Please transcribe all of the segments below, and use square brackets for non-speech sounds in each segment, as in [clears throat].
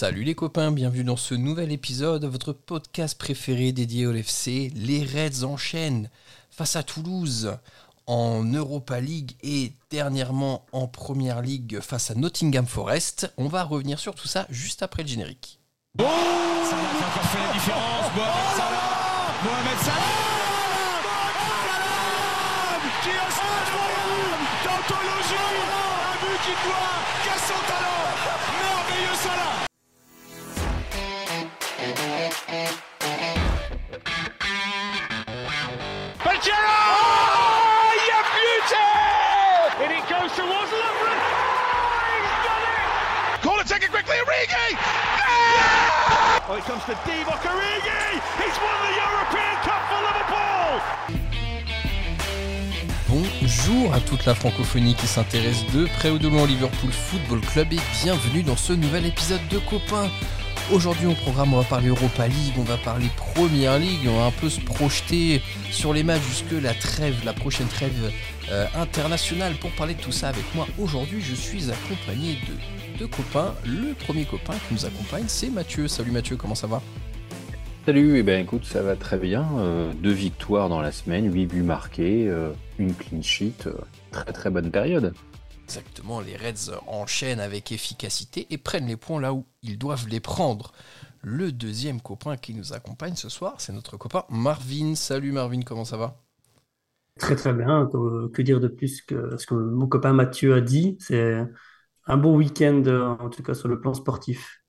Salut les copains, bienvenue dans ce nouvel épisode, votre podcast préféré dédié au LFC. Les Reds enchaînent face à Toulouse en Europa League et dernièrement en Première League face à Nottingham Forest. On va revenir sur tout ça juste après le générique. Oh ça a encore fait la différence. Mohamed Salah Mohamed Salah qui a son d'anthologie Un but qui doit qu'à son talent Merveilleux Salah it quickly, Origi Oh, it comes to Divock Origi He's won the European Cup for Liverpool Bonjour à toute la francophonie qui s'intéresse de près ou de loin au Liverpool Football Club et bienvenue dans ce nouvel épisode de Copains. Aujourd'hui au programme on va parler Europa League, on va parler Première League, on va un peu se projeter sur les matchs jusque la trêve, la prochaine trêve euh, internationale. Pour parler de tout ça avec moi aujourd'hui je suis accompagné de deux copains. Le premier copain qui nous accompagne c'est Mathieu. Salut Mathieu, comment ça va? Salut, eh ben écoute, ça va très bien. Euh, deux victoires dans la semaine, huit buts marqués, euh, une clean sheet, euh, très très bonne période. Exactement, les Reds enchaînent avec efficacité et prennent les points là où ils doivent les prendre. Le deuxième copain qui nous accompagne ce soir, c'est notre copain Marvin. Salut Marvin, comment ça va? Très très bien. Que, que dire de plus que ce que mon copain Mathieu a dit? C'est un bon week-end, euh, en tout cas sur le plan sportif.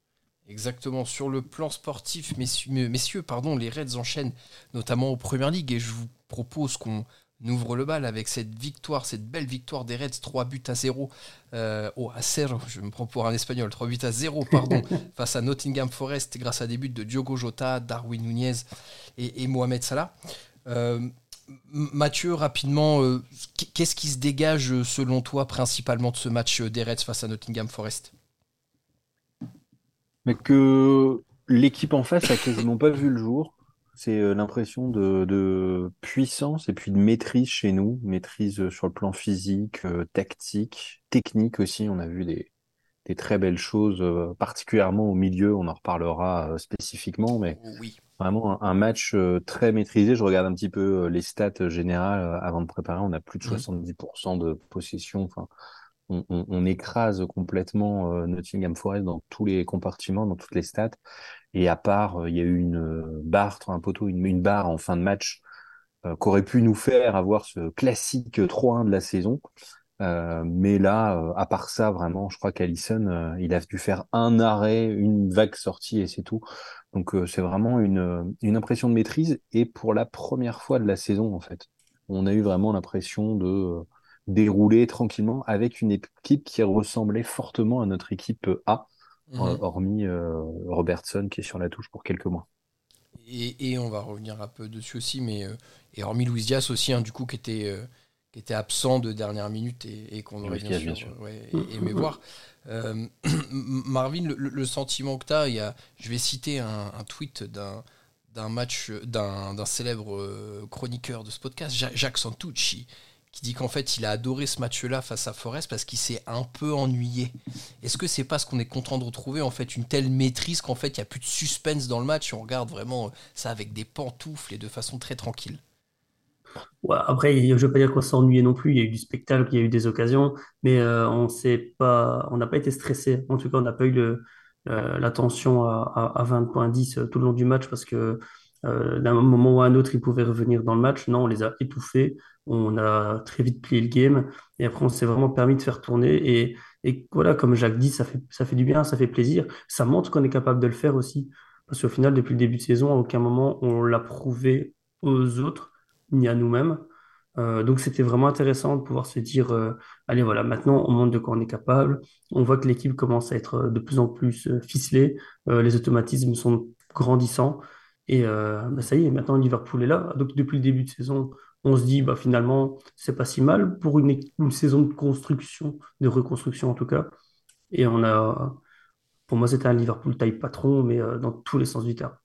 Exactement, sur le plan sportif, messieurs, messieurs pardon, les Reds enchaînent notamment aux Premières Ligues et je vous propose qu'on ouvre le bal avec cette victoire, cette belle victoire des Reds, 3 buts à 0, euh, oh, à 0, je me prends pour un espagnol, 3 buts à 0, pardon, [laughs] face à Nottingham Forest grâce à des buts de Diogo Jota, Darwin Nunez et, et Mohamed Salah. Euh, Mathieu, rapidement, euh, qu'est-ce qui se dégage selon toi principalement de ce match des Reds face à Nottingham Forest? Mais que l'équipe en face a quasiment pas vu le jour. C'est euh, l'impression de, de puissance et puis de maîtrise chez nous, maîtrise sur le plan physique, euh, tactique, technique aussi. On a vu des, des très belles choses, euh, particulièrement au milieu. On en reparlera euh, spécifiquement, mais Oui. Vraiment un, match euh, très maîtrisé. Je regarde un petit peu euh, les stats générales euh, avant de préparer. On a plus de Mhm. 70% de possession. Enfin, on, on- on écrase complètement euh, Nottingham Forest dans tous les compartiments, dans toutes les stats. Et à part, euh, il y a eu une euh, barre, un poteau, une, une barre en fin de match qu'aurait pu nous faire avoir ce classique 3-1 de la saison. Euh, mais là, euh, à part ça, vraiment, je crois qu'Alisson, euh, il a dû faire un arrêt, une vague sortie et c'est tout. Donc c'est vraiment une, une impression de maîtrise. Et pour la première fois de la saison, en fait, on a eu vraiment l'impression de dérouler tranquillement avec une équipe qui ressemblait fortement à notre équipe A, euh, hormis Robertson qui est sur la touche pour quelques mois. Et, et on va revenir un peu dessus aussi, mais et hormis Luis Diaz aussi, hein, du coup, qui était, qui était absent de dernière minute et, et qu'on aurait bien Diaz, sûr, bien sûr. ouais, aimé voir. Euh, [clears throat] Marvin, le, le sentiment que tu as, il y a, je vais citer un, un tweet d'un d'un match d'un célèbre euh, chroniqueur de ce podcast, Ja- Jacques Santucci, qui dit qu'en fait il a adoré ce match-là face à Forest parce qu'il s'est un peu ennuyé. Est-ce que c'est parce qu'on est content de retrouver en fait une telle maîtrise qu'en fait il n'y a plus de suspense dans le match et on regarde vraiment euh, ça avec des pantoufles et de façon très tranquille? Après, je ne veux pas dire qu'on ennuyé non plus. Il y a eu du spectacle, il y a eu des occasions, mais euh, on s'est pas, on n'a pas été stressé. En tout cas, on n'a pas eu euh, la tension à, à, à 20.10 tout le long du match parce que euh, d'un moment ou à un autre, ils pouvaient revenir dans le match. Non, on les a étouffés. On a très vite plié le game et après, on s'est vraiment permis de faire tourner. Et, et voilà, comme Jacques dit, ça fait, ça fait du bien, ça fait plaisir. Ça montre qu'on est capable de le faire aussi. Parce qu'au final, depuis le début de saison, à aucun moment on l'a prouvé aux autres ni à nous-mêmes. Euh, donc c'était vraiment intéressant de pouvoir se dire, euh, allez voilà, maintenant on montre de quoi on est capable. On voit que l'équipe commence à être de plus en plus euh, ficelée. Euh, les automatismes sont grandissants. Et euh, bah, ça y est, maintenant Liverpool est là. Donc depuis le début de saison, on se dit, bah, finalement, c'est pas si mal pour une, une saison de construction, de reconstruction en tout cas. Et on a, pour moi, c'était un Liverpool taille patron, mais euh, dans tous les sens du terme.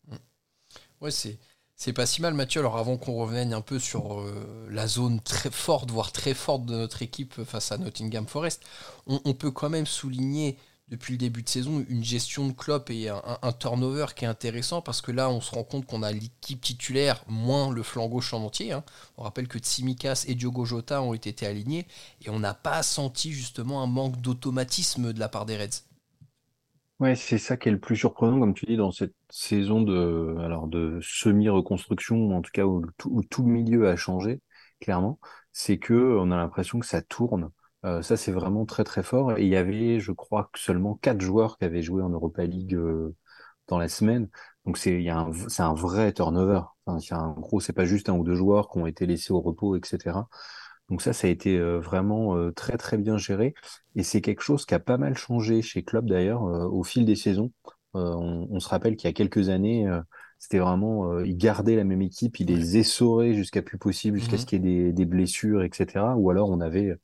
Ouais, c'est c'est pas si mal, Mathieu. Alors, avant qu'on revienne un peu sur euh, la zone très forte, voire très forte de notre équipe face à Nottingham Forest, on, peut quand même souligner depuis le début de saison une gestion de Klopp et un, turnover qui est intéressant parce que là on se rend compte qu'on a l'équipe titulaire moins le flanc gauche en entier. Hein. On rappelle que Tsimikas et Diogo Jota ont été alignés et on n'a pas senti justement un manque d'automatisme de la part des Reds. Ouais, c'est ça qui est le plus surprenant, comme tu dis, dans cette saison de, alors de semi-reconstruction, en tout cas où, tout le milieu a changé, clairement, c'est que on a l'impression que ça tourne. Euh, ça, c'est vraiment très très fort. Et il y avait, je crois, seulement quatre joueurs qui avaient joué en Europa League euh, dans la semaine. Donc c'est, il y a un, c'est un vrai turnover. Enfin, c'est un gros, c'est pas juste un ou deux joueurs qui ont été laissés au repos, etc. Donc ça, ça a été euh, vraiment euh, très très bien géré et c'est quelque chose qui a pas mal changé chez Club d'ailleurs euh, au fil des saisons. On, se rappelle qu'il y a quelques années, c'était vraiment, ils gardaient la même équipe, ils les essoraient jusqu'à plus possible, jusqu'à ce mmh qu'il y ait des, des, blessures, etc. Ou alors on avait,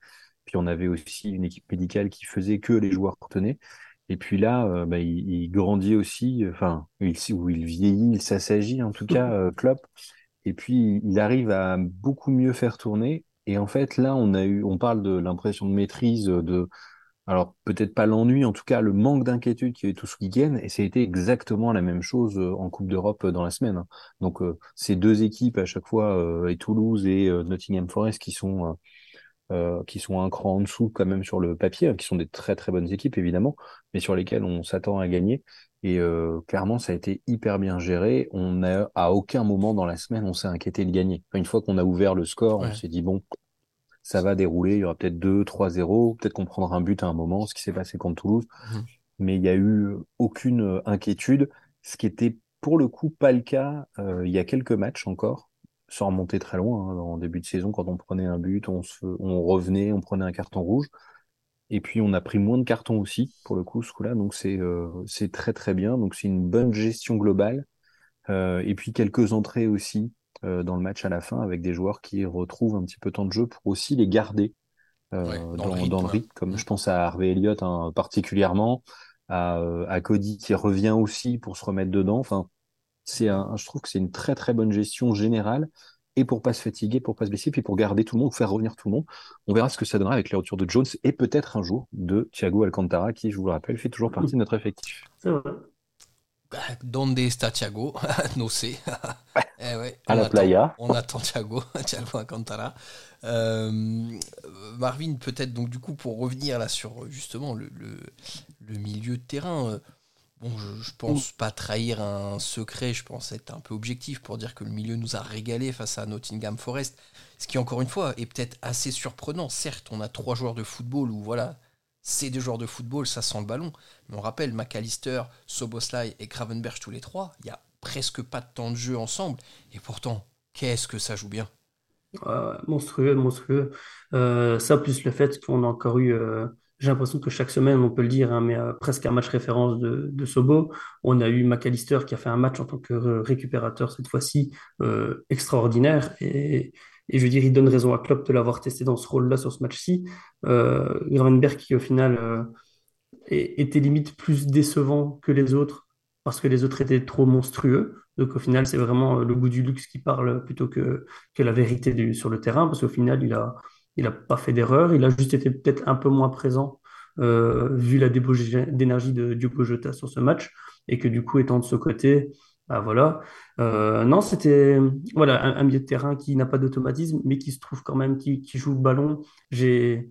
puis on avait aussi une équipe médicale qui faisait que les joueurs tenaient. Et puis là, bah, il, il, grandit aussi, enfin, il, ou il vieillit, il s'assagit en tout cas, Klopp. Et puis il arrive à beaucoup mieux faire tourner et en fait, là, on a eu, on parle de l'impression de maîtrise, de, alors peut-être pas l'ennui, en tout cas le manque d'inquiétude qui est tout ce week-end, et été exactement la même chose euh, en Coupe d'Europe euh, dans la semaine. Hein. Donc euh, ces deux équipes à chaque fois, et Toulouse et Nottingham Forest, qui sont qui sont un cran en dessous quand même sur le papier, hein, qui sont des très très bonnes équipes évidemment, mais sur lesquelles on s'attend à gagner. Et clairement, ça a été hyper bien géré. On a à aucun moment dans la semaine on s'est inquiété de gagner. Une fois qu'on a ouvert le score, on s'est dit bon, ça va dérouler. Il y aura peut-être 2, 3-0. Peut-être qu'on prendra un but à un moment, ce qui s'est passé contre Toulouse. Mmh. Mais il n'y a eu aucune inquiétude, ce qui était pour le coup pas le cas il y a quelques matchs encore, sans remonter très loin. Hein, en début de saison, quand on prenait un but, on, se, on revenait, on prenait un carton rouge. Et puis on a pris moins de cartons aussi pour le coup ce coup-là, donc c'est euh, c'est très très bien. Donc c'est une bonne gestion globale. Euh, et puis quelques entrées aussi euh, dans le match à la fin avec des joueurs qui retrouvent un petit peu de temps de jeu pour aussi les garder dans, dans, le rythme, comme je pense à Harvey Elliott hein, particulièrement, à, à, Cody qui revient aussi pour se remettre dedans. Enfin, c'est un, je trouve que c'est une très très bonne gestion générale et pour pas se fatiguer, pour pas se blesser, puis pour garder tout le monde, faire revenir tout le monde. On verra ce que ça donnera avec les retours de Jones et peut-être un jour de Thiago Alcantara, qui, je vous le rappelle, fait toujours partie de notre effectif. C'est vrai. Bah, donde está Thiago? [laughs] No sé. [laughs] eh ouais, à la playa. On attend Thiago, [laughs] Thiago Alcantara. Euh, Marvin, peut-être donc du coup pour revenir là sur justement le, le, le milieu de terrain. Euh, Bon, je, pense pas trahir un secret, je pense être un peu objectif pour dire que le milieu nous a régalé face à Nottingham Forest. Ce qui, encore une fois, est peut-être assez surprenant. Certes, on a trois joueurs de football où, voilà, c'est des joueurs de football, ça sent le ballon. Mais on rappelle McAllister, Soboslai et Gravenberch tous les trois. Il y a presque pas de temps de jeu ensemble. Et pourtant, qu'est-ce que ça joue bien Monstrueux, monstrueux. Euh, ça, plus le fait qu'on a encore eu. Euh, j'ai l'impression que chaque semaine, on peut le dire, hein, mais euh, presque un match référence de, Sobo. On a eu McAllister qui a fait un match en tant que récupérateur cette fois-ci euh, extraordinaire. Et, je veux dire, il donne raison à Klopp de l'avoir testé dans ce rôle-là sur ce match-ci. Euh, qui au final euh, était limite plus décevant que les autres parce que les autres étaient trop monstrueux. Donc au final, c'est vraiment le goût du luxe qui parle plutôt que, que la vérité sur le terrain, parce qu'au final, il a, il n'a pas fait d'erreur, il a juste été peut-être un peu moins présent euh, vu la débauche d'énergie de Diogo Jota sur ce match et que du coup étant de ce côté, bah voilà. Euh, non, c'était voilà un, milieu de terrain qui n'a pas d'automatisme mais qui se trouve quand même qui, joue le ballon. J'ai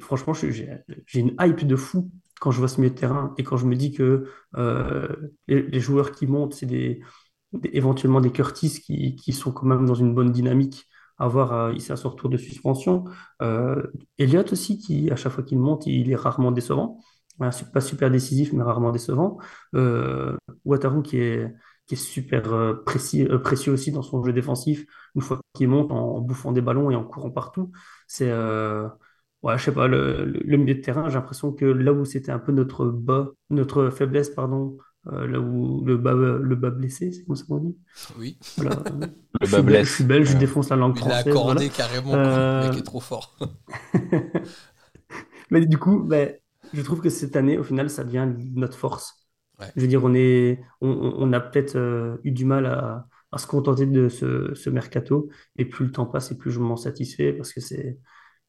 franchement j'ai une hype de fou quand je vois ce milieu de terrain et quand je me dis que euh, les, joueurs qui montent c'est des, éventuellement des Curtis qui sont quand même dans une bonne dynamique avoir euh, ici à son retour de suspension. Euh, Elliott aussi, qui à chaque fois qu'il monte, il est rarement décevant. pas super décisif, mais rarement décevant. Euh, Wataru qui est, qui est super euh, précis, précieux aussi dans son jeu défensif, une fois qu'il monte en, bouffant des ballons et en courant partout. C'est, ouais, je sais pas, le, le, milieu de terrain, j'ai l'impression que là où c'était un peu notre bas, notre faiblesse, pardon, euh, là où le bas, le bas blessé, c'est comme ça qu'on dit? Oui. [laughs] le bas blessé. Je suis belge, je défonce la langue Il française. Il a accordé carrément, le mec est trop fort. [laughs] Mais du coup, ben, je trouve que cette année, au final, ça devient notre force. Je veux dire, on, est, on, on a peut-être euh, eu du mal à, à, se contenter de ce, ce, mercato. Et plus le temps passe, et plus je m'en satisfais parce que c'est,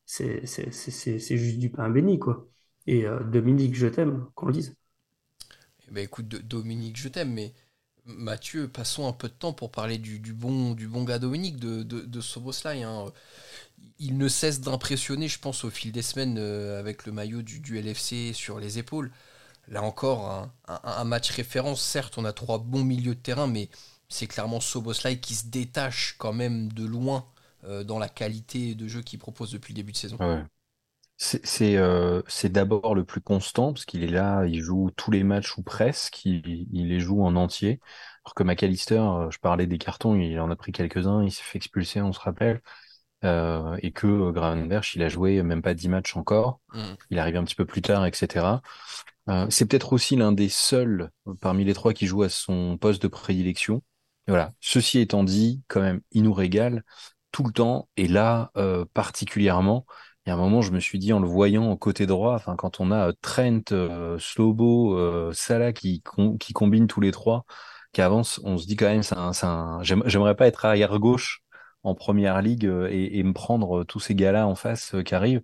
c'est, c'est, c'est, juste du pain béni, quoi. Et Dominique, je t'aime, qu'on le dise. Ben, écoute, Dominique, je t'aime, mais Mathieu, passons un peu de temps pour parler du, bon, du bon gars Dominique de, de, Soboslai. Hein. Il ne cesse d'impressionner, je pense, au fil des semaines euh, avec le maillot du, LFC sur les épaules. Là encore, un, match référence. Certes, on a trois bons milieux de terrain, mais c'est clairement Soboslai qui se détache quand même de loin euh, dans la qualité de jeu qu'il propose depuis le début de saison. C'est euh, d'abord le plus constant, parce qu'il est là, il joue tous les matchs ou presque, il, les joue en entier. Alors que McAllister, euh, je parlais des cartons, il en a pris quelques-uns, il s'est fait expulser, on se rappelle. Euh, et que Gravenberch, il a joué même pas 10 matchs encore. Mm. Il est arrivé un petit peu plus tard, etc. c'est peut-être aussi l'un des seuls parmi les trois qui joue à son poste de prédilection. voilà. Ceci étant dit, quand même, il nous régale tout le temps, et là, particulièrement il y a un moment, je me suis dit en le voyant au côté droit, enfin quand on a euh, Trent, euh, Slobo, euh, Salah qui, qui combinent tous les trois, qui avancent, on se dit quand même, un, j'aimerais pas être arrière gauche en première ligue et, me prendre tous ces gars-là en face qui arrivent.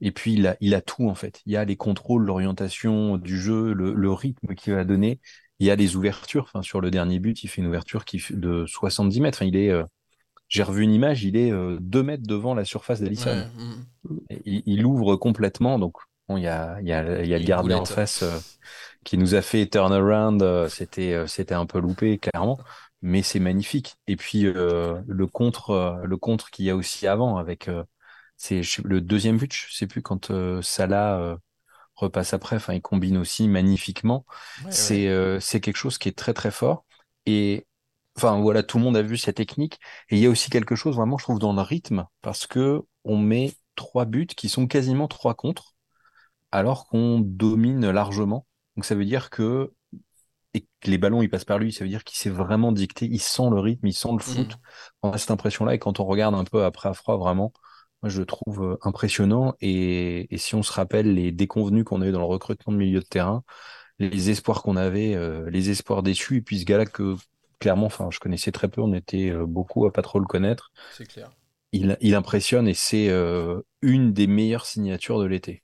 Et puis il a, il a tout en fait. Il y a les contrôles, l'orientation du jeu, le, rythme qu'il va donner. Il y a les ouvertures. Enfin, sur le dernier but, il fait une ouverture qui de 70 mètres. Il est, j'ai revu une image, il est euh, deux mètres devant la surface d'Alisson. Mm. Il, ouvre complètement, donc bon, il y a, y a, y a le gardien en face euh, qui nous a fait turnaround. Euh, c'était, c'était un peu loupé, clairement, mais c'est magnifique. Et puis le contre, le contre qu'il y a aussi avant avec, c'est le deuxième but, je sais plus quand Salah repasse après. Enfin, il combine aussi magnifiquement. c'est, c'est quelque chose qui est très très fort. Et Enfin voilà, tout le monde a vu cette technique. Et il y a aussi quelque chose vraiment, je trouve, dans le rythme, parce que on met trois buts qui sont quasiment trois contre, alors qu'on domine largement. Donc ça veut dire que et que les ballons ils passent par lui, ça veut dire qu'il s'est vraiment dicté, il sent le rythme, il sent le foot. Mmh. On a cette impression-là, et quand on regarde un peu après à froid, vraiment, moi je le trouve euh, impressionnant. Et, et si on se rappelle les déconvenus qu'on a eu dans le recrutement de milieu de terrain, les espoirs qu'on avait, euh, les espoirs déçus, et puis ce gars-là que clairement, enfin, je connaissais très peu, on était euh, beaucoup à pas trop le connaître. C'est clair. Il, il, impressionne et c'est euh, une des meilleures signatures de l'été.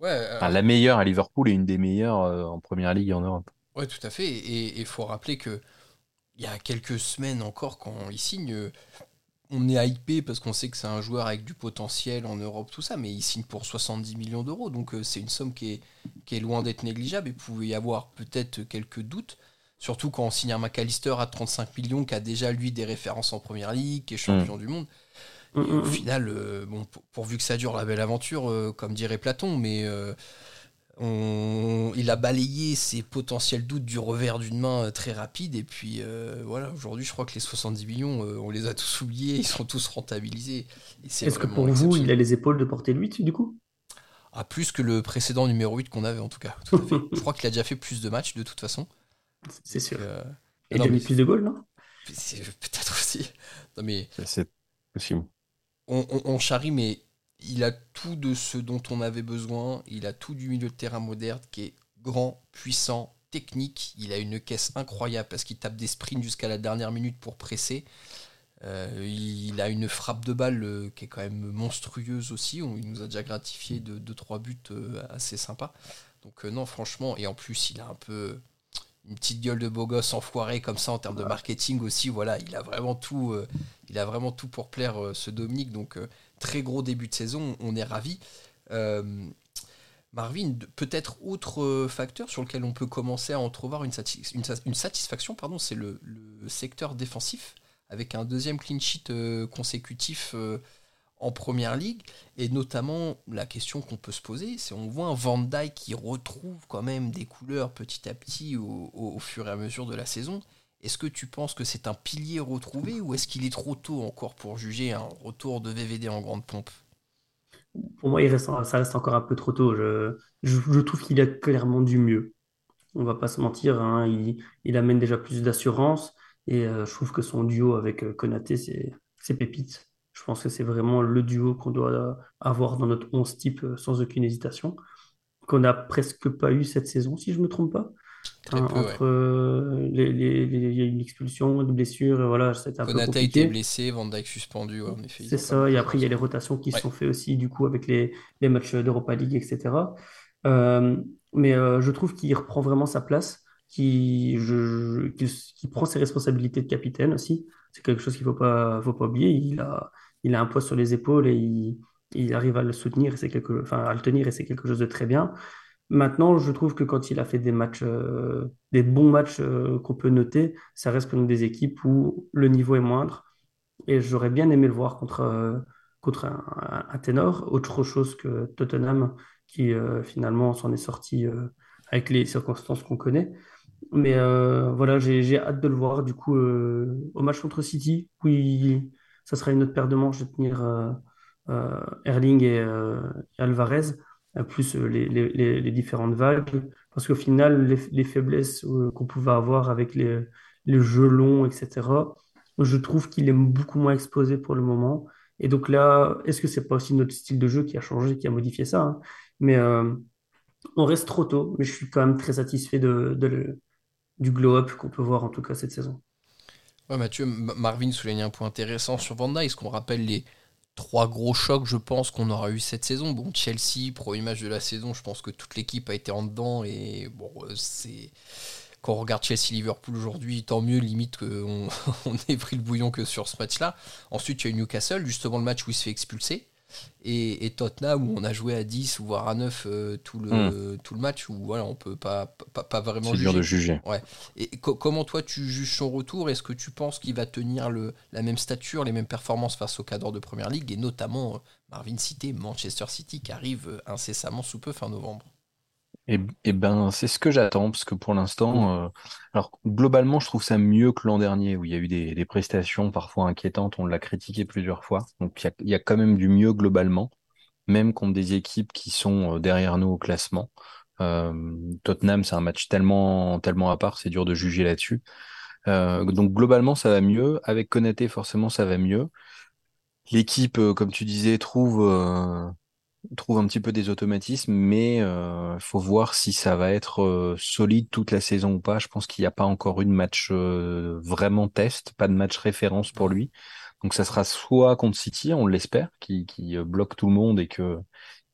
Ouais, la meilleure à Liverpool et une des meilleures euh, en première ligue en Europe. Ouais, tout à fait. Et il faut rappeler que il y a quelques semaines encore, quand il signe, on est hypé parce qu'on sait que c'est un joueur avec du potentiel en Europe, tout ça, mais il signe pour 70 millions d'euros. Donc c'est une somme qui est, qui est loin d'être négligeable et pouvait y avoir peut-être quelques doutes. Surtout quand on signe un McAllister à 35 millions, qui a déjà lui des références en première ligue, qui est champion mm. du monde. Mm, au mm, final, euh, bon, pourvu que ça dure la belle aventure, euh, comme dirait Platon, mais euh, il a balayé ses potentiels doutes du revers d'une main très rapide. Et puis voilà, aujourd'hui, je crois que les 70 millions, on les a tous oubliés, ils sont tous rentabilisés. Est-ce que pour vous, il a les épaules de porter le 8 du coup? Ah, plus que le précédent numéro 8 qu'on avait en tout cas. [laughs] je crois qu'il a déjà fait plus de matchs de toute façon. C'est sûr. Euh, Et il a mis plus de goals, non? Peut-être aussi. Non, mais. C'est possible. On, charrie, mais il a tout de ce dont on avait besoin. Il a tout du milieu de terrain moderne qui est grand, puissant, technique. Il a une caisse incroyable parce qu'il tape des sprints jusqu'à la dernière minute pour presser. Euh, il a une frappe de balle euh, qui est quand même monstrueuse aussi. il nous a déjà gratifié de 2-3 buts assez sympas. Donc non, franchement, et en plus, il a un peu une petite gueule de beau gosse enfoiré comme ça en termes de marketing aussi. Voilà, il a vraiment tout, euh, il a vraiment tout pour plaire euh, ce Dominique. Donc euh, très gros début de saison, on est ravi. Marvin, peut-être autre facteur sur lequel on peut commencer à entrevoir une, une, satisfaction, pardon, c'est le, le, secteur défensif avec un deuxième clean sheet consécutif en première ligue. Et notamment, la question qu'on peut se poser, c'est on voit un Van Dyke qui retrouve quand même des couleurs petit à petit au, fur et à mesure de la saison. Est-ce que tu penses que c'est un pilier retrouvé ou est-ce qu'il est trop tôt encore pour juger un retour de VVD en grande pompe? Pour moi, il reste, ça reste encore un peu trop tôt. Je, trouve qu'il a clairement du mieux. On va pas se mentir, hein. il, amène déjà plus d'assurance et euh, je trouve que son duo avec euh, Konaté, c'est pépite. Je pense que c'est vraiment le duo qu'on doit avoir dans notre 11 type euh, sans aucune hésitation. qu'on n'a presque pas eu cette saison, si je me trompe pas. Hein, peu, ouais. entre euh, les, les- les- il y a une expulsion, une blessure, et voilà, c'était un peu Konate a été blessé, Van Dijk suspendu, ouais, en effet, ils C'est ça, et après il y a les rotations qui se Ouais. sont faites aussi du coup avec les, matchs d'Europa League, etc. Euh, mais euh, je trouve qu'il reprend vraiment sa place, qu'il prend ses responsabilités de capitaine aussi. C'est quelque chose qu'il faut pas, faut pas oublier. Il a, il a un poids sur les épaules et il, arrive à le soutenir, c'est quelque, enfin, à le tenir et c'est quelque chose de très bien. Maintenant, je trouve que quand il a fait des matchs, euh, des bons matchs euh, qu'on peut noter, ça reste même des équipes où le niveau est moindre. Et j'aurais bien aimé le voir contre, euh, contre un, un- ténor, autre chose que Tottenham, qui finalement s'en est sorti avec les circonstances qu'on connaît. Mais voilà, j'ai, hâte de le voir du coup au match contre City, où il- ça sera une autre paire de manches de tenir euh, euh, Erling et, euh, Alvarez, plus les, différentes vagues. Parce qu'au final, les, les faiblesses qu'on pouvait avoir avec les, jeux longs, etc., je trouve qu'il est beaucoup moins exposé pour le moment. Et donc là, est-ce que c'est pas aussi notre style de jeu qui a changé, qui a modifié ça, hein? Mais on reste trop tôt, mais je suis quand même très satisfait du glow-up qu'on peut voir en tout cas cette saison. Ouais, Mathieu, Marvin souligne un point intéressant sur Van Dijk, ce qu'on rappelle les trois gros chocs, je pense, qu'on aura eu cette saison. Bon, Chelsea, premier match de la saison, je pense que toute l'équipe a été en dedans et bon, euh, c'est. Quand on regarde Chelsea-Liverpool aujourd'hui, tant mieux, limite qu'on [laughs] on ait pris le bouillon que sur ce match-là. Ensuite, il y a eu Newcastle, justement le match où il se fait expulser. Et, et Tottenham, où on a joué à 10 ou voire à 9 euh, tout, le, tout le match, où voilà, on peut pas, pas, pas vraiment C'est dur de juger. juger. Ouais. Et co- comment toi tu juges son retour? Est-ce que tu penses qu'il va tenir le, la même stature, les mêmes performances face au cadre de Première Ligue et notamment euh, Marvin Cité, Manchester City qui arrive euh, incessamment sous peu fin novembre? Et, et ben, c'est ce que j'attends, parce que pour l'instant, euh, alors globalement, je trouve ça mieux que l'an dernier, où il y a eu des, des prestations parfois inquiétantes, on l'a critiqué plusieurs fois. Donc il y a, il y a quand même du mieux globalement, même contre des équipes qui sont euh, derrière nous au classement. Euh, Tottenham, c'est un match tellement, tellement à part, c'est dur de juger là-dessus. Euh, donc globalement, ça va mieux. Avec Konaté, forcément, ça va mieux. L'équipe, comme tu disais, trouve, euh, trouve un petit peu des automatismes, mais il faut voir si ça va être euh, solide toute la saison ou pas. Je pense qu'il n'y a pas encore eu de match euh, vraiment test, pas de match référence pour lui. Donc ça sera soit contre City, on l'espère, qui, euh, bloque tout le monde et que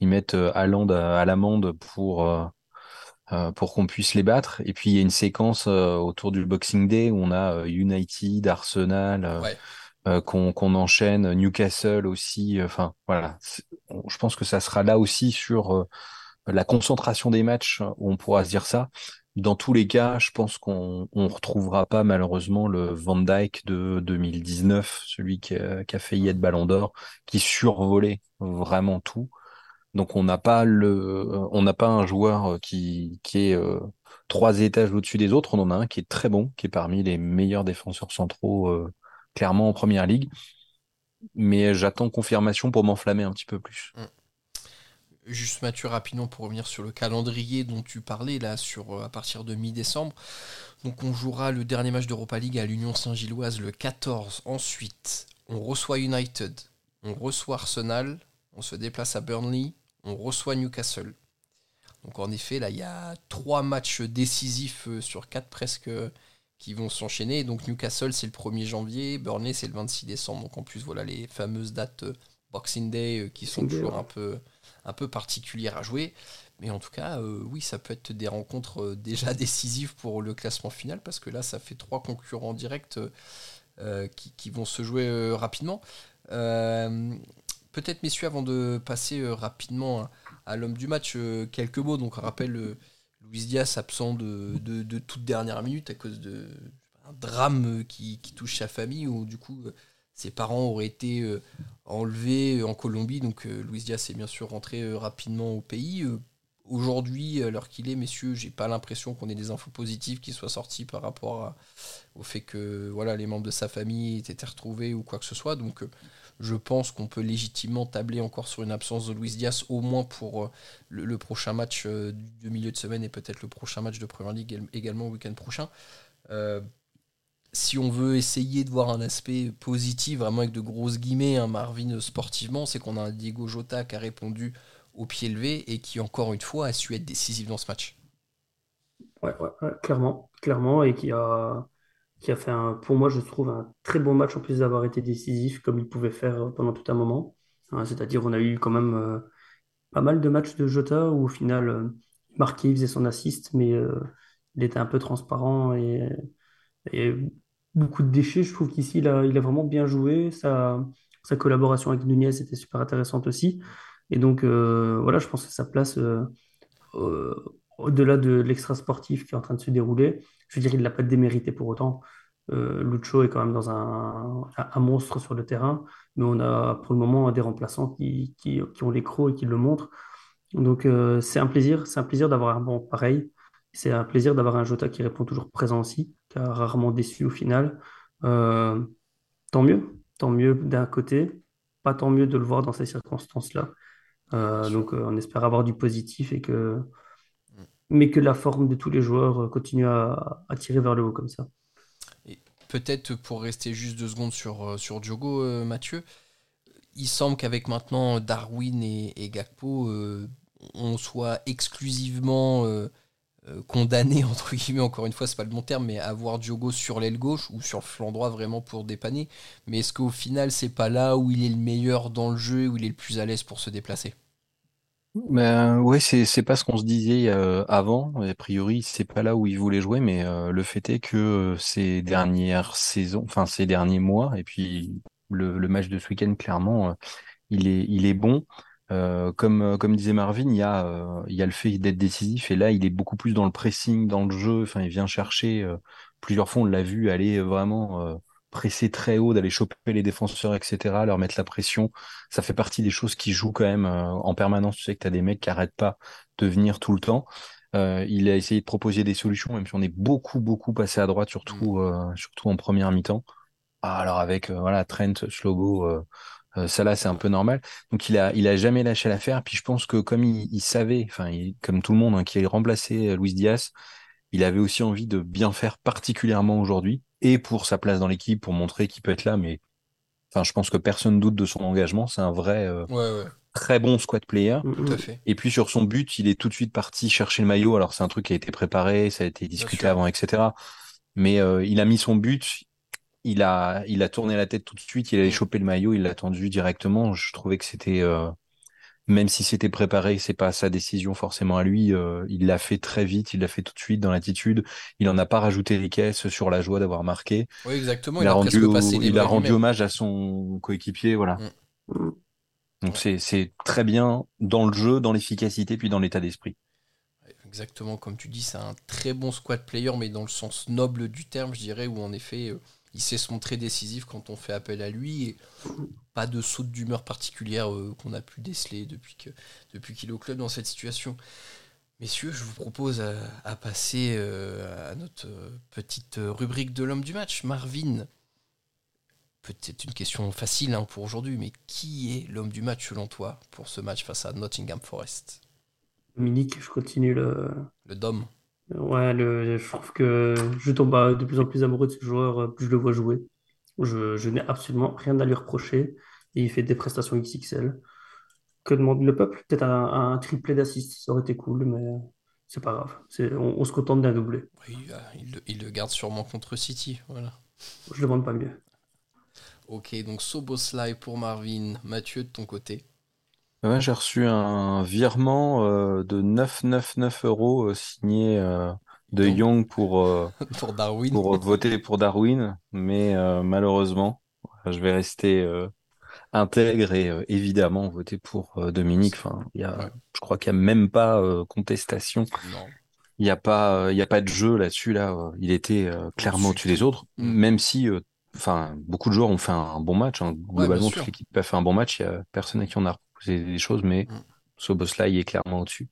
ils mettent euh, Haaland à, l'amende pour euh, euh, qu'on puisse les battre. Et puis il y a une séquence euh, autour du Boxing Day où on a euh, United, Arsenal, euh. Euh, qu'on enchaîne, Newcastle aussi. euh, Enfin voilà, je pense que ça sera là aussi sur euh, la concentration des matchs où on pourra se dire ça. Dans tous les cas, je pense qu'on on retrouvera pas malheureusement le Van Dijk de 2019, celui qui qui a failli être Ballon d'Or, qui survolait vraiment tout. Donc on n'a pas le, on n'a pas un joueur qui, qui est euh, trois étages au-dessus des autres. On en a un qui est très bon, qui est parmi les meilleurs défenseurs centraux, euh, clairement en première ligue. Mais j'attends confirmation pour m'enflammer un petit peu plus. Juste Mathieu, rapidement pour revenir sur le calendrier dont tu parlais, là, sur, euh, à partir de mi-décembre. Donc on jouera le dernier match d'Europa League à l'Union Saint-Gilloise le 14. Ensuite, on reçoit United, on reçoit Arsenal, on se déplace à Burnley, on reçoit Newcastle. Donc en effet, là, il y a trois matchs décisifs euh, sur quatre presque qui vont s'enchaîner. Donc Newcastle, c'est le 1er janvier, Burnley, c'est le 26 décembre. Donc en plus, voilà les fameuses dates euh, Boxing Day euh, qui sont toujours un peu, un peu particulières à jouer. Mais en tout cas, euh, oui, ça peut être des rencontres déjà [laughs] décisives pour le classement final parce que là, ça fait trois concurrents directs euh, qui, qui vont se jouer euh, rapidement. Peut-être, messieurs, avant de passer rapidement à, à l'homme du match, quelques mots. Donc, on rappelle Luis Diaz absent de, toute dernière minute à cause de un drame qui, touche sa famille où du coup ses parents auraient été euh, enlevés en Colombie. Donc, euh, Luis Diaz est bien sûr rentré euh, rapidement au pays. Aujourd'hui, l'heure qu'il est, messieurs, j'ai pas l'impression qu'on ait des infos positives qui soient sorties par rapport au fait que voilà, les membres de sa famille aient été retrouvés ou quoi que ce soit. Donc, je pense qu'on peut légitimement tabler encore sur une absence de Luis Diaz, au moins pour euh, le, prochain match euh, de milieu de semaine et peut-être le prochain match de Première Ligue également le week-end prochain. Euh, si on veut essayer de voir un aspect positif, vraiment avec de grosses guillemets, hein, Marvin, sportivement, c'est qu'on a un Diego Jota qui a répondu au pied levé et qui, encore une fois, a su être décisif dans ce match. Ouais, ouais, clairement, clairement, et qui a, qui a fait, pour moi, je trouve, un très bon match en plus d'avoir été décisif comme il pouvait faire pendant tout un moment. Hein, c'est-à-dire, on a eu quand même euh, pas mal de matchs de Jota où au final, euh, il marquait, il faisait son assist, mais euh, il était un peu transparent et, et beaucoup de déchets. Je trouve qu'ici, il a, il a vraiment bien joué. Sa, sa collaboration avec Nunez était super intéressante aussi. Et donc, voilà, je pense que sa place au-delà de l'extra sportif qui est en train de se dérouler, je dire, il ne l'a pas démérité pour autant. Euh, Lucho est quand même dans un, monstre sur le terrain, mais on a pour le moment des remplaçants qui, qui, ont les crocs et qui le montrent. Donc euh, c'est un plaisir, c'est un plaisir d'avoir un bon pareil. C'est un plaisir d'avoir un Jota qui répond toujours présent aussi, qui a rarement déçu au final. Euh, tant mieux, tant mieux d'un côté, pas tant mieux de le voir dans ces circonstances-là. Donc on espère avoir du positif et que mais que la forme de tous les joueurs euh, continue à, tirer vers le haut comme ça. Peut-être pour rester juste deux secondes sur, euh, Diogo, euh, Mathieu, il semble qu'avec maintenant Darwin et, Gakpo, on soit exclusivement condamné, [laughs] entre guillemets, encore une fois, c'est pas le bon terme, mais à avoir Diogo sur l'aile gauche ou sur le flanc droit vraiment pour dépanner. Mais est-ce qu'au final, c'est pas là où il est le meilleur dans le jeu, où il est le plus à l'aise pour se déplacer? Ben ouais, c'est c'est pas ce qu'on se disait euh, avant. A priori, c'est pas là où il voulait jouer, mais euh, le fait est que euh, ces dernières saisons, enfin ces derniers mois, et puis le, le match de ce week-end, clairement, il est il est bon. comme comme disait Marvin, il y a il y a le fait d'être décisif, et là, il est beaucoup plus dans le pressing, dans le jeu. Enfin, il vient chercher plusieurs fois, on l'a vu aller vraiment presser très haut, d'aller choper les défenseurs, etc., leur mettre la pression. Ça fait partie des choses qui jouent quand même euh, en permanence. Tu sais que tu as des mecs qui arrêtent pas de venir tout le temps. Euh, il a essayé de proposer des solutions, même si on est beaucoup, beaucoup passé à droite, surtout, mm. euh, surtout en première mi-temps. Alors avec voilà Trent, Slobo, ça là c'est un peu normal. Donc il a, il a jamais lâché l'affaire. Puis je pense que comme il, savait, enfin comme tout le monde hein, qui a remplacé Luis Diaz, il avait aussi envie de bien faire particulièrement aujourd'hui et pour sa place dans l'équipe, pour montrer qu'il peut être là. Mais enfin, je pense que personne doute de son engagement. C'est un vrai euh, très bon squad player. Mm, mm. Tout à fait. Et puis sur son but, il est tout de suite parti chercher le maillot. Alors c'est un truc qui a été préparé, ça a été discuté avant, etc. Mais euh, il a mis son but. Il a, il a tourné la tête tout de suite, il a mm. chopé le maillot, il l'a tendu directement. Je trouvais que c'était euh, même si c'était préparé, c'est pas sa décision forcément à lui. Euh, il l'a fait très vite, il l'a fait tout de suite dans l'attitude. Il en a pas rajouté les caisses sur la joie d'avoir marqué. Oui, exactement. Il, a, rendu, il a rendu hommage à son coéquipier, voilà. Mm. Donc c'est très bien dans le jeu, dans l'efficacité, puis dans l'état d'esprit. Exactement, comme tu dis, c'est un très bon squad player, mais dans le sens noble du terme, je dirais, où en effet, euh, il sait se montrer décisif quand on fait appel à lui et pas de saute d'humeur particulière euh, qu'on a pu déceler depuis qu'il depuis est au club dans cette situation. Messieurs, je vous propose à, passer euh, à notre euh, petite rubrique de l'homme du match. Marvin, peut-être une question facile hein, pour aujourd'hui, mais qui est l'homme du match selon toi pour ce match face à Nottingham Forest? Dominique, je continue le... Le Dom. Ouais, le, je trouve que je tombe de plus en plus amoureux de ce joueur, plus je le vois jouer. Je, je n'ai absolument rien à lui reprocher. Et il fait des prestations XXL. Que demande le peuple? Peut-être un, un triplé d'assist, ça aurait été cool, mais c'est pas grave. C'est, on, se contente d'un doublé. Oui, euh, il, le, il, le garde sûrement contre City. Voilà. Je demande pas mieux. Ok, donc Soboslai pour Marvin. Mathieu, de ton côté j'ai reçu un virement euh, de 999 euros euh, signé euh, de Young pour, [laughs] pour Darwin. pour voter pour Darwin, mais malheureusement, je vais rester intègre et évidemment voter pour Dominique. Enfin, il y a, je crois qu'il n'y a même pas contestation. Il n'y a pas, il y a pas de jeu là-dessus. Là, il était clairement au-dessus des autres, mm. même si enfin, beaucoup de joueurs ont fait un, bon match. Hein. Globalement, toute l'équipe a fait un bon match. Il n'y a personne à qui on a des choses, mais mm. Soboslai est clairement au-dessus.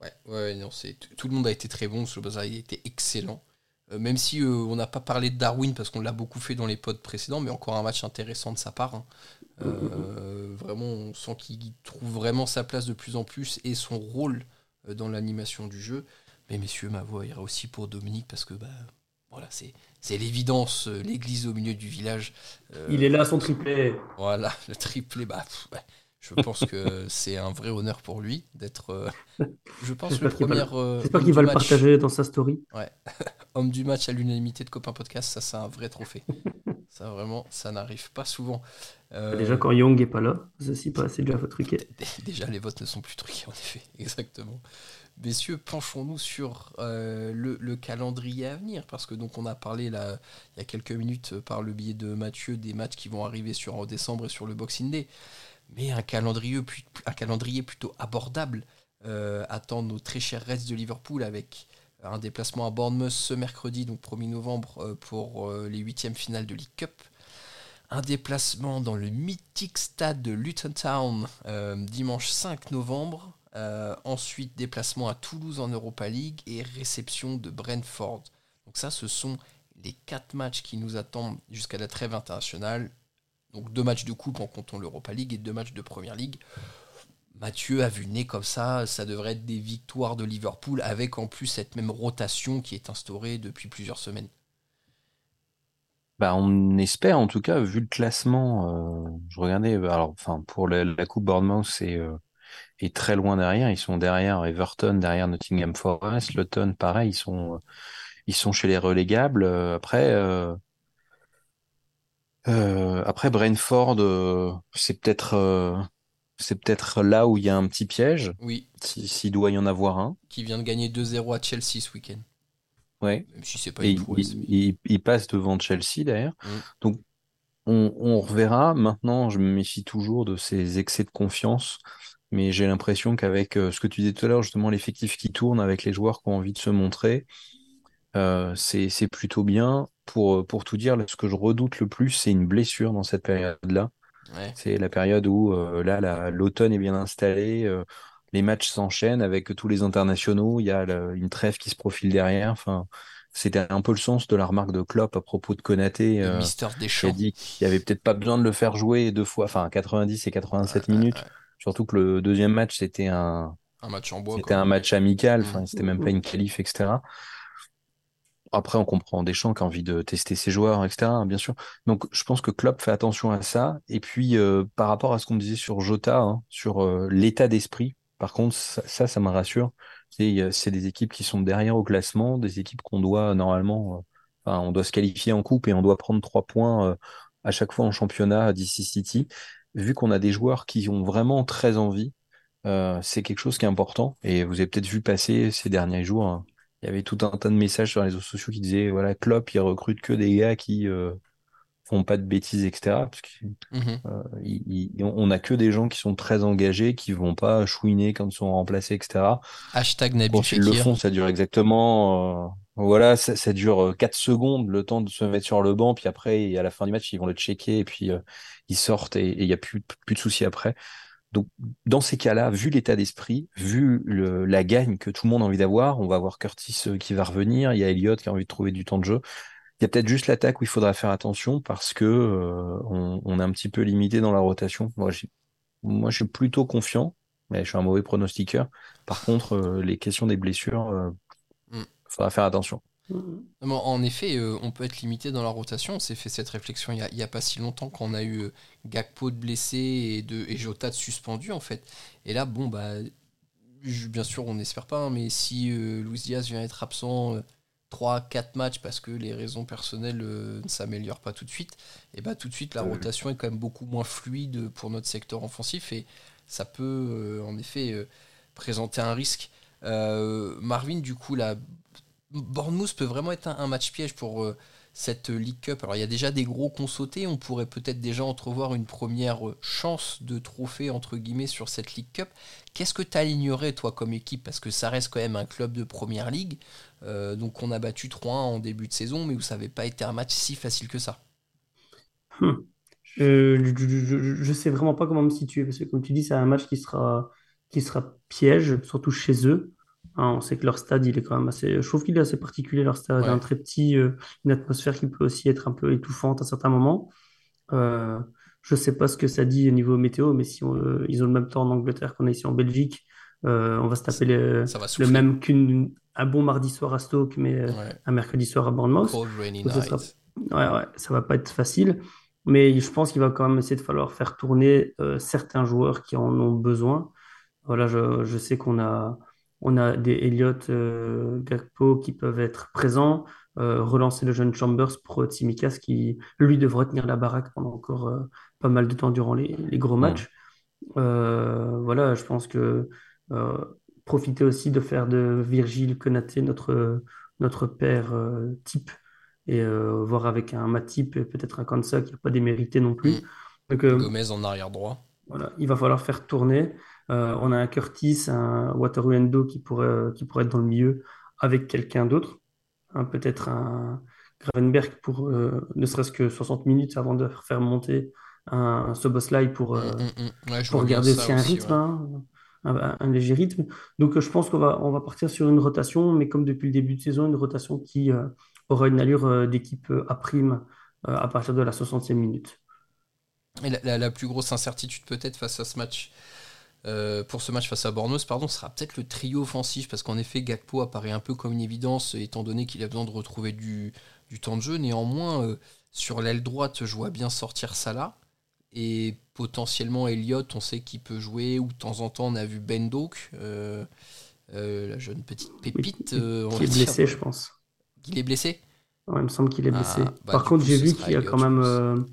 Ouais, ouais, non, c'est tout le monde a été très bon. Soboslai a été excellent. Euh, même si euh, on n'a pas parlé de Darwin parce qu'on l'a beaucoup fait dans les pods précédents, mais encore un match intéressant de sa part. Hein. Euh, vraiment, on sent qu'il trouve vraiment sa place de plus en plus et son rôle dans l'animation du jeu. Mais messieurs, ma voix ira aussi pour Dominique parce que bah, voilà, c'est c'est l'évidence, l'église au milieu du village. Il est là, son triplé. Voilà, [laughs] le triplé, bah, Je pense que [laughs] c'est un vrai honneur pour lui d'être, euh, [laughs] je pense, le premier. euh, j'espère qu'il va le partager dans sa story. Ouais. Homme du match à l'unanimité de Copain Podcast, ça c'est un vrai trophée. Ça vraiment, ça n'arrive pas souvent. Euh, Déjà, quand Young est pas là, ceci pas, c'est déjà truqué. dé- Déjà, les votes ne sont plus truqués, en effet. [laughs] Exactement. Messieurs, penchons-nous sur euh, le, le calendrier à venir, parce que donc on a parlé là, il y a quelques minutes euh, par le biais de Mathieu des matchs qui vont arriver sur en décembre et sur le Boxing Day. Mais un calendrier, pu- un calendrier plutôt abordable euh, attend nos très chers Reds de Liverpool avec un déplacement à Bournemouth ce mercredi, donc 1er novembre, euh, pour euh, les huitièmes finales de League Cup. Un déplacement dans le mythique stade de Luton Town euh, dimanche 5 novembre. Ensuite, déplacement à Toulouse en Europa League et réception de Brentford. Donc ça, ce sont les quatre matchs qui nous attendent jusqu'à la trêve internationale. Donc deux matchs de coupe en comptant l'Europa League et deux matchs de Première League. Mathieu a vu né comme ça, ça devrait être des victoires de Liverpool avec en plus cette même rotation qui est instaurée depuis plusieurs semaines. Bah, on espère en tout cas, vu le classement, euh, je regardais, alors enfin pour la, Coupe Bournemouth, c'est euh, est très loin derrière. Ils sont derrière Everton, derrière Nottingham Forest, Luton, pareil, ils sont chez les relégables. Euh, après, euh, après Brentford, c'est peut-être c'est peut-être là où il y a un petit piège, Oui, si- s'il doit y en avoir un. qui vient de gagner 2-0 à Chelsea ce week-end. Ouais. Même si c'est pas une il, prouesse. mais- il- il passe devant Chelsea d'ailleurs. Mm. Donc on, on reverra. Maintenant, je me méfie toujours de ces excès de confiance. Mais j'ai l'impression qu'avec euh, ce que tu disais tout à l'heure, justement, l'effectif qui tourne avec les joueurs qui ont envie de se montrer, euh, c'est, plutôt bien. Pour, pour tout dire, là, ce que je redoute le plus, c'est une blessure dans cette période-là. Ouais. C'est la période où euh, là, la- l'automne est bien installé, euh, les matchs s'enchaînent avec tous les internationaux, il y a une trêve qui se profile derrière. Enfin, c'était un peu le sens de la remarque de Klopp à propos de Konaté, euh, Mister qui a dit qu'il n'y avait peut-être pas besoin de le faire jouer deux fois, enfin 90 et 87 Ouais, ouais, minutes. ouais. Surtout que le deuxième match, c'était un, Un match en bois. c'était un match amical, Mm. enfin, c'était même pas une qualif, etc. Après, on comprend Deschamps qui a envie de tester ses joueurs, etc., bien sûr. Donc, je pense que Klopp fait attention à ça. Et puis, euh, par rapport à ce qu'on disait sur Jota, hein, sur euh, l'état d'esprit, par contre, ça, ça, me rassure. C'est, des équipes qui sont derrière au classement, des équipes qu'on doit normalement, euh, enfin, on doit se qualifier en coupe et on doit prendre trois points à chaque fois en championnat DC City. Vu qu'on a des joueurs qui ont vraiment très envie, c'est quelque chose qui est important. Et vous avez peut-être vu passer ces derniers jours, hein, il y avait tout un tas de messages sur les réseaux sociaux qui disaient, voilà, Klopp, il recrute que des gars qui euh, font pas de bêtises, etc. Parce que, Mhm. euh, il- il- on a que des gens qui sont très engagés, qui vont pas chouiner quand ils sont remplacés, etc. Hashtag Nabil Quand ils le font, ça dure exactement, euh, voilà, ça, ça dure euh, 4 secondes, le temps de se mettre sur le banc, puis après, à la fin du match, ils vont le checker, et puis euh, ils sortent, et il y a plus, plus de soucis après. Donc, dans ces cas-là, vu l'état d'esprit, vu le- la gagne que tout le monde a envie d'avoir, on va voir Curtis euh, qui va revenir, il y a Elliott qui a envie de trouver du temps de jeu. Il y a peut-être juste l'attaque où il faudra faire attention parce que euh, on, on est un petit peu limité dans la rotation. Moi, j'ai- moi, je suis plutôt confiant, mais je suis un mauvais pronostiqueur. Par contre, euh, les questions des blessures, euh, Mm. faudra faire attention. Mhm. Mais En effet, euh, on peut être limité dans la rotation. On s'est fait cette réflexion il n'y a, il y a pas si longtemps qu'on a eu euh, Gakpo de blessé et, de, et Jota de suspendu, en fait. Et là, bon, bah, je- bien sûr, on n'espère pas, hein, mais si euh, Luis Diaz vient être absent 3-4 matchs parce que les raisons personnelles euh, ne s'améliorent pas tout de suite, et bah, tout de suite, la rotation est quand même beaucoup moins fluide pour notre secteur offensif et ça peut, euh, en effet, euh, présenter un risque. Euh, Marvin, du coup, là, Bournemouth peut vraiment être un, match piège pour euh, cette League Cup. Alors il y a déjà des gros qu'on sauté, on pourrait peut-être déjà entrevoir une première euh, chance de trophée entre guillemets sur cette League Cup. Qu'est-ce que tu alignerais toi comme équipe? Parce que ça reste quand même un club de première ligue. Euh, donc on a battu 3-1 en début de saison, mais où ça n'avait pas été un match si facile que ça. Hmm. Je, je sais vraiment pas comment me situer parce que comme tu dis, c'est un match qui sera, qui sera piège, surtout chez eux. Hein, on sait que leur stade, il est quand même assez. Je trouve qu'il est assez particulier, leur stade, Ouais. un très petit, euh, une atmosphère qui peut aussi être un peu étouffante à certains moments. Euh, je sais pas ce que ça dit au niveau météo, mais si on, euh, ils ont le même temps en Angleterre qu'on a ici en Belgique, on va se taper le, va même qu'un un bon mardi soir à Stoke, mais Ouais. un mercredi soir à Bournemouth. Cold rainy ça sera-. Ouais, ça va pas être facile. Mais je pense qu'il va quand même essayer de falloir faire tourner certains joueurs qui en ont besoin. Voilà, je, je sais qu'on a, on a des Elliott, euh, Gakpo qui peuvent être présents, euh, relancer le jeune Chambers pour Tsimikas qui, lui, devrait tenir la baraque pendant encore euh, pas mal de temps durant les, les gros matchs. Euh, voilà, je pense que euh, profiter aussi de faire de Virgile Konaté notre, notre père euh, type et euh, voir avec un Matip et peut-être un Kansa qui n'a pas démérité non plus. Mm. Donc euh, Gomez en arrière droit. voilà, il va falloir faire tourner. Euh, on a un Curtis, un Wataru Endo qui pourrait, qui pourrait être dans le milieu avec quelqu'un d'autre. Hein, peut-être un Gravenberg pour euh, ne serait-ce que 60 minutes avant de faire monter un, Szoboszlai pour, Mm, euh, mm, mm. Ouais, pour garder aussi un aussi, rythme, ouais. hein, un, un léger rythme. Donc euh, je pense qu'on va, on va partir sur une rotation, mais comme depuis le début de saison, une rotation qui euh, aura une allure euh, d'équipe euh, à prime euh, à partir de la 60e minute. Et la, la- la plus grosse incertitude peut-être face à ce match, euh, pour ce match face à Bournemouth, pardon, sera peut-être le trio offensif, parce qu'en effet, Gakpo apparaît un peu comme une évidence, étant donné qu'il a besoin de retrouver du, du temps de jeu. Néanmoins, euh, sur l'aile droite, je vois bien sortir Salah, et potentiellement Elliott, on sait qu'il peut jouer, ou de temps en temps, on a vu Ben Doak, euh, la jeune petite pépite, on qui est blessé, je pense. Il est blessé? Ouais, il me semble qu'il est Ah, blessé. bah, Par contre, j'ai vu qu'il y a quand même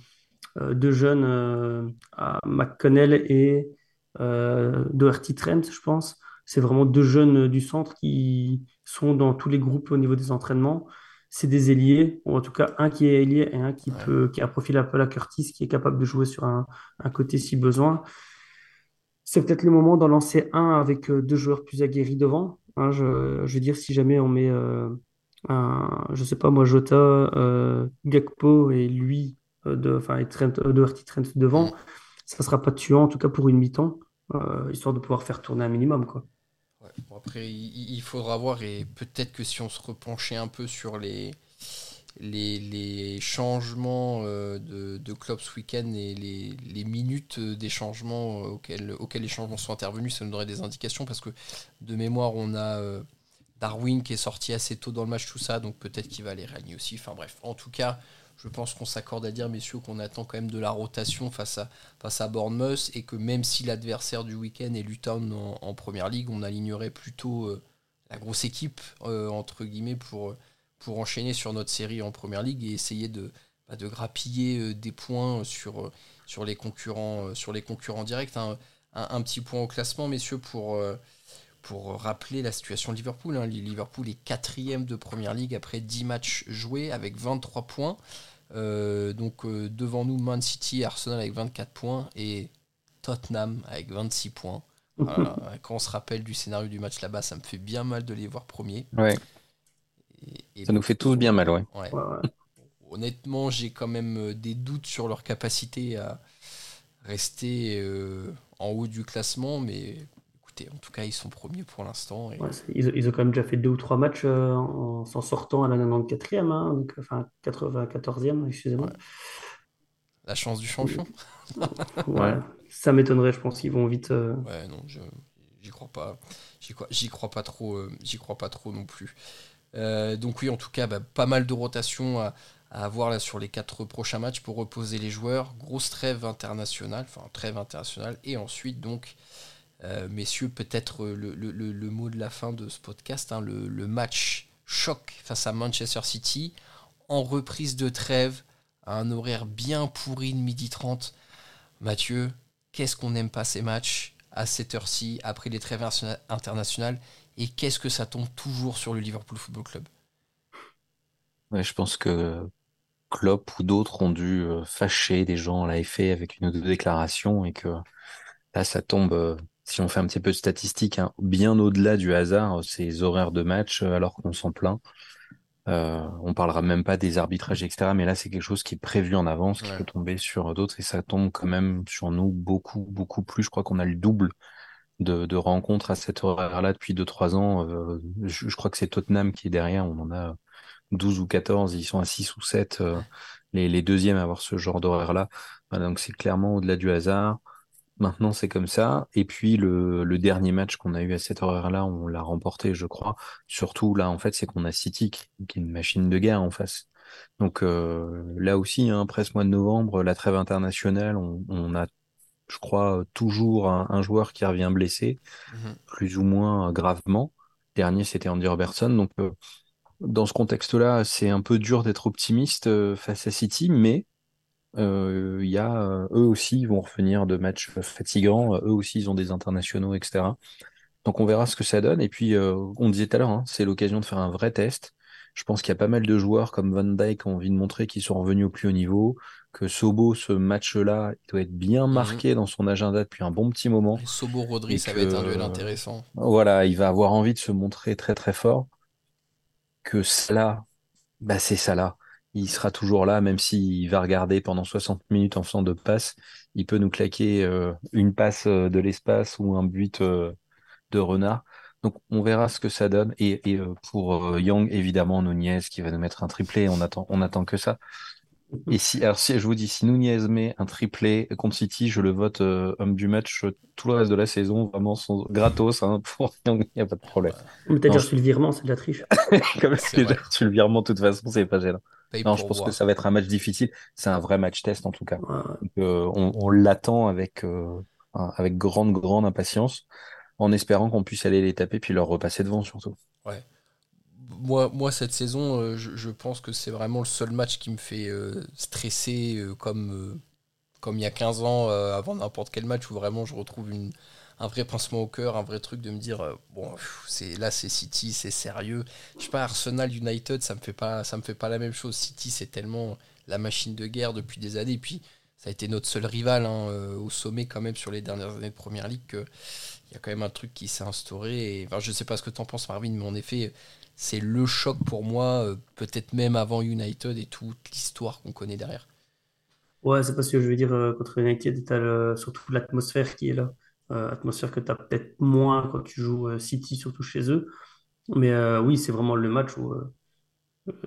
deux jeunes, à McConnell et euh, Doherty Trent, je pense. C'est vraiment deux jeunes du centre qui sont dans tous les groupes au niveau des entraînements. C'est des ailiers, ou en tout cas un qui est ailier et un qui Ouais. peut, qui a un profil un peu la Curtis, qui est capable de jouer sur un, un côté si besoin. C'est peut-être le moment d'en lancer un avec euh, deux joueurs plus aguerris devant. Hein, je, je veux dire, si jamais on met, euh, un, je sais pas moi, Jota, euh, Gakpo et lui, euh, de, enfin, et Trent, Doherty Trent devant, Mm. ça sera pas tuant, en tout cas pour une mi-temps, euh, histoire de pouvoir faire tourner un minimum, quoi. Après, il, faudra voir et peut-être que si on se repenchait un peu sur les, les, changements euh, de, de Klopp ce week-end et les, les minutes des changements euh, auxquels, auxquels les changements sont intervenus, ça nous donnerait des indications parce que de mémoire, on a Darwin qui est sorti assez tôt dans le match, tout ça, donc peut-être qu'il va aller réaligner aussi. Enfin bref, en tout cas, je pense qu'on s'accorde à dire, messieurs, qu'on attend quand même de la rotation face à, face à Bournemouth et que même si l'adversaire du week-end est Luton en, première ligue, on alignerait plutôt euh, la grosse équipe, euh, entre guillemets, pour, pour enchaîner sur notre série en première ligue et essayer de, bah, de grappiller euh, des points sur, sur, les, concurrents, sur les concurrents directs. Un, petit point au classement, messieurs, pour, pour rappeler la situation de Liverpool. hein. Liverpool est quatrième de première ligue après 10 matchs joués avec 23 points. Euh, donc euh, devant nous, Man City et Arsenal avec 24 points et Tottenham avec 26 points. Voilà. [laughs] Quand on se rappelle du scénario du match là-bas, ça me fait bien mal de les voir premiers. Ouais, Et- et ça nous fait tous bien mal, ouais. ouais. Ouais, ouais. Honnêtement, j'ai quand même euh, des doutes sur leur capacité à rester euh, en haut du classement, mais écoutez, en tout cas, ils sont premiers pour l'instant. et- Ouais, c'est- ils, ont ils ont quand même déjà fait deux ou trois matchs euh, en s'en sortant à la 94e, hein, donc, enfin 94e, excusez-moi. Ouais. La chance du champion [laughs] Ouais. Ça m'étonnerait, je pense qu'ils vont vite. euh, Ouais, non, j'y crois pas. J'y crois, pas trop. euh, j'y crois pas trop non plus. Donc oui, en tout cas, bah, pas mal de rotation à, à avoir là sur les quatre prochains matchs pour reposer les joueurs. Grosse trêve internationale, enfin trêve internationale, et ensuite donc, euh, messieurs, peut-être le, mot de la fin de ce podcast, hein, le, match choc face à Manchester City en reprise de trêve à un horaire bien pourri de midi 30. Mathieu, qu'est-ce qu'on n'aime pas ces matchs à cette heure-ci, après les trêves interna- internationales, et qu'est-ce que ça tombe toujours sur le Liverpool Football Club? Je pense que Klopp ou d'autres ont dû euh, fâcher des gens à la FA avec une ou deux déclarations et que là, ça tombe, euh, si on fait un petit peu de statistiques, hein, bien au-delà du hasard, ces horaires de match, euh, alors qu'on s'en plaint. Euh, on parlera même pas des arbitrages, etc. Mais là, c'est quelque chose qui est prévu en avance, qui Ouais. peut tomber sur d'autres et ça tombe quand même sur nous beaucoup, beaucoup plus. Je crois qu'on a le double de, de rencontres à cet horaire-là depuis 2-3 ans. Euh, je, je crois que c'est Tottenham qui est derrière. On en a 12 ou 14, ils sont à 6 ou 7, euh, les, les deuxièmes à avoir ce genre d'horaire-là. Voilà, donc c'est clairement au-delà du hasard. Maintenant, c'est comme ça. Et puis, le, le dernier match qu'on a eu à cet horaire-là, on l'a remporté, je crois. Surtout, là, en fait, c'est qu'on a City, qui, qui est une machine de guerre en face. Donc là aussi, hein, après ce mois de novembre, la trêve internationale, on, a, je crois, toujours un, joueur qui revient blessé, mhm. plus ou moins gravement. Dernier, c'était Andy Robertson. Donc dans ce contexte-là, c'est un peu dur d'être optimiste face à City, mais il y a, eux aussi, ils vont revenir de matchs fatigants. Eux aussi, ils ont des internationaux, etc. Donc on verra ce que ça donne. Et puis, on disait tout à l'heure, hein, c'est l'occasion de faire un vrai test. Je pense qu'il y a pas mal de joueurs comme Van Dijk qui ont envie de montrer qu'ils sont revenus au plus haut niveau, que Sobo, ce match-là, il doit être bien mhm. marqué dans son agenda depuis un bon petit moment. Sobo Rodri, ça va être un duel intéressant. Voilà, il va avoir envie de se montrer très très fort. Que cela, bah c'est ça là. Il sera toujours là, même s'il va regarder pendant 60 minutes en faisant de passes. Il peut nous claquer euh, une passe euh, de l'espace ou un but euh, de renard. Donc on verra ce que ça donne. Et, pour Young, évidemment, Nunez qui va nous mettre un triplé, on attend, on attend que ça. Et si, alors si je vous dis, si Nunez met un triplé contre City, je le vote euh, homme du match tout le reste de la saison, vraiment sans, gratos. Hein, [laughs] pour il n'y a pas de problème. Mais t'as déjà reçu le virement, c'est de la triche. Comme si j'ai reçu le virement, de toute façon, c'est pas gênant. non, je pense que ça va être un match difficile. C'est un vrai match test en tout cas. on, on l'attend avec, avec grande, grande impatience en espérant qu'on puisse aller les taper puis leur repasser devant surtout. Ouais. Moi, cette saison, euh, je, pense que c'est vraiment le seul match qui me fait euh, stresser euh, comme, comme il y a 15 ans avant n'importe quel match où vraiment je retrouve un vrai pincement au cœur, un vrai truc de me dire bon c'est là c'est City, c'est sérieux. Je sais pas Arsenal United, ça me fait pas ça me fait pas la même chose. City c'est tellement la machine de guerre depuis des années et puis ça a été notre seul rival hein, au sommet quand même sur les dernières années de première ligue que il y a quand même un truc qui s'est instauré. Et, enfin, je sais pas ce que tu en penses, Marvin, mais en effet, c'est le choc pour moi, euh, peut-être même avant United et toute l'histoire qu'on connaît derrière. Ouais, c'est parce que je veux dire, euh, contre United, tu as surtout l'atmosphère qui est là. Euh, atmosphère que tu as peut-être moins quand tu joues City, surtout chez eux. Mais oui, c'est vraiment le match où,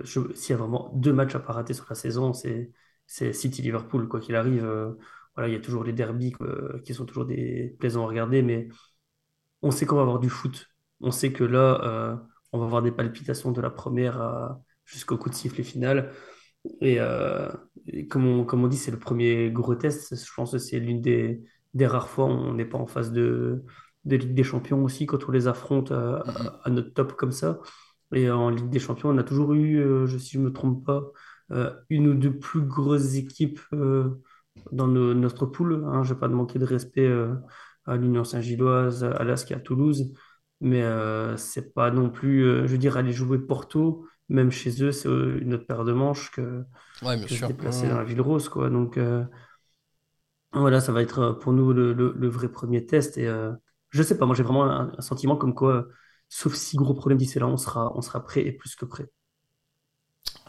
s'il y a vraiment deux matchs à pas rater sur la saison, c'est City-Liverpool, quoi qu'il arrive. voilà, il y a toujours les derbies qui sont toujours des plaisants à regarder, mais on sait qu'on va avoir du foot. On sait que là, euh, on va avoir des palpitations de la première jusqu'au coup de sifflet final. Et, euh, comme, on, dit, c'est le premier gros test. Je pense que c'est l'une des, rares fois où on n'est pas en phase de, Ligue des Champions aussi, quand on les affronte euh, à, notre top comme ça. Et en Ligue des Champions, on a toujours eu, si je ne me trompe pas, une ou deux plus grosses équipes dans notre poule. Hein. Je ne vais pas manquer de respect à l'Union Saint-Gilloise, à l'ASC à Toulouse. Mais euh, c'est pas non plus, euh, je veux dire, aller jouer Porto, même chez eux, c'est euh, une autre paire de manches que, se déplacer dans la ville rose. Quoi. Donc voilà, ça va être pour nous le, vrai premier test. Et je sais pas, moi j'ai vraiment un, sentiment comme quoi, sauf si gros problème d'ici là, on sera, on sera prêt et plus que prêt.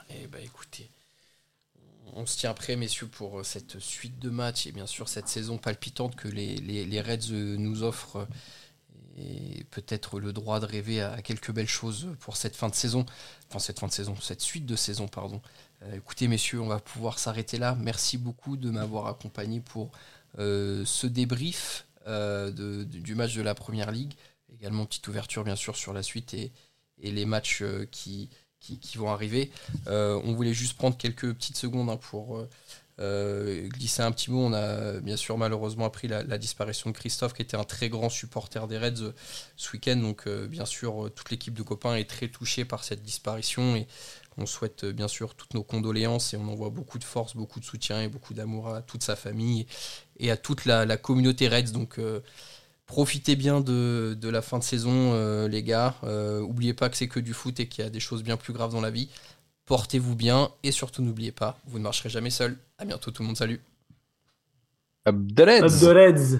Eh ben écoutez, on se tient prêt, messieurs, pour euh, cette suite de matchs et bien sûr cette saison palpitante que les, Reds euh, nous offrent et peut-être le droit de rêver à quelques belles choses pour cette fin de saison, enfin cette fin de saison, cette suite de saison, pardon. Euh, écoutez, messieurs, on va pouvoir s'arrêter là. Merci beaucoup de m'avoir accompagné pour ce débrief du match de la Première Ligue. Également petite ouverture, bien sûr, sur la suite et les matchs qui, vont arriver. Euh, on voulait juste prendre quelques petites secondes hein, pour euh, euh, glisser un petit mot. On a bien sûr malheureusement appris la, disparition de Christophe, qui était un très grand supporter des Reds ce week-end. Donc bien sûr, toute l'équipe de copains est très touchée par cette disparition et on souhaite bien sûr toutes nos condoléances et on envoie beaucoup de force, beaucoup de soutien et beaucoup d'amour à toute sa famille et à toute la, communauté Reds. Donc Profitez bien de, la fin de saison, euh, les gars. Euh, oubliez pas que c'est que du foot et qu'il y a des choses bien plus graves dans la vie. Portez-vous bien et surtout n'oubliez pas, vous ne marcherez jamais seul. À bientôt tout le monde, salut. Up the Reds.